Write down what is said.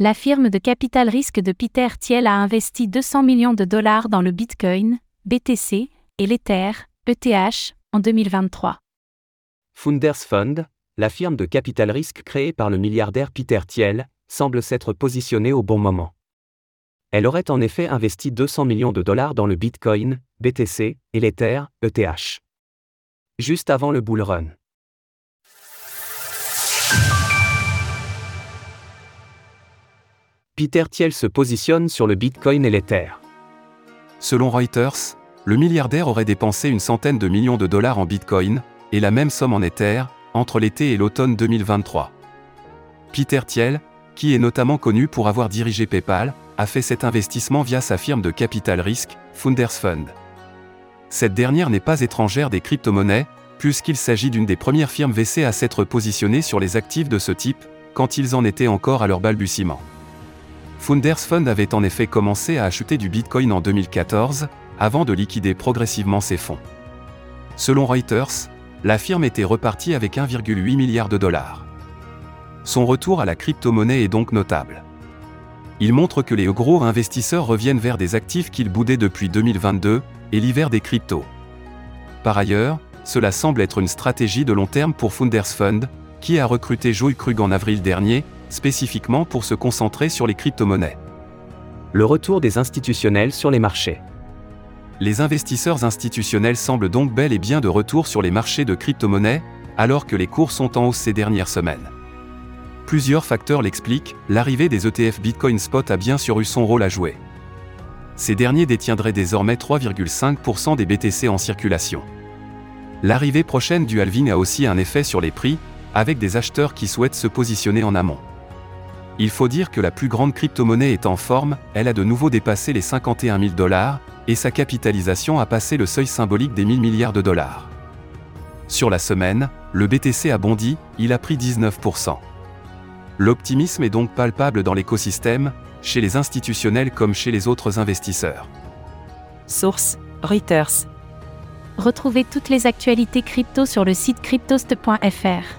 La firme de capital risque de Peter Thiel a investi 200 millions de dollars dans le Bitcoin, BTC, et l'Ether, ETH, en 2023. Founders Fund, la firme de capital risque créée par le milliardaire Peter Thiel, semble s'être positionnée au bon moment. Elle aurait en effet investi 200 millions de dollars dans le Bitcoin, BTC, et l'Ether, ETH. Juste avant le bull run. Peter Thiel se positionne sur le Bitcoin et l'Ether. Selon Reuters, le milliardaire aurait dépensé une centaine de millions de dollars en Bitcoin, et la même somme en Ether, entre l'été et l'automne 2023. Peter Thiel, qui est notamment connu pour avoir dirigé PayPal, a fait cet investissement via sa firme de capital risque, Founders Fund. Cette dernière n'est pas étrangère des crypto-monnaies, puisqu'il s'agit d'une des premières firmes VC à s'être positionnée sur les actifs de ce type, quand ils en étaient encore à leur balbutiement. Founders Fund avait en effet commencé à acheter du Bitcoin en 2014, avant de liquider progressivement ses fonds. Selon Reuters, la firme était repartie avec 1,8 milliard de dollars. Son retour à la crypto-monnaie est donc notable. Il montre que les gros investisseurs reviennent vers des actifs qu'ils boudaient depuis 2022 et l'hiver des cryptos. Par ailleurs, cela semble être une stratégie de long terme pour Founders Fund, qui a recruté Joey Krug en avril dernier, spécifiquement pour se concentrer sur les crypto-monnaies. Le retour des institutionnels sur les marchés. Les investisseurs institutionnels semblent donc bel et bien de retour sur les marchés de crypto-monnaies, alors que les cours sont en hausse ces dernières semaines. Plusieurs facteurs l'expliquent, l'arrivée des ETF Bitcoin Spot a bien sûr eu son rôle à jouer. Ces derniers détiendraient désormais 3,5% des BTC en circulation. L'arrivée prochaine du halving a aussi un effet sur les prix, avec des acheteurs qui souhaitent se positionner en amont. Il faut dire que la plus grande crypto-monnaie est en forme, elle a de nouveau dépassé les 51 000 dollars, et sa capitalisation a passé le seuil symbolique des 1000 milliards de dollars. Sur la semaine, le BTC a bondi, il a pris 19%. L'optimisme est donc palpable dans l'écosystème, chez les institutionnels comme chez les autres investisseurs. Source Reuters. Retrouvez toutes les actualités crypto sur le site cryptost.fr.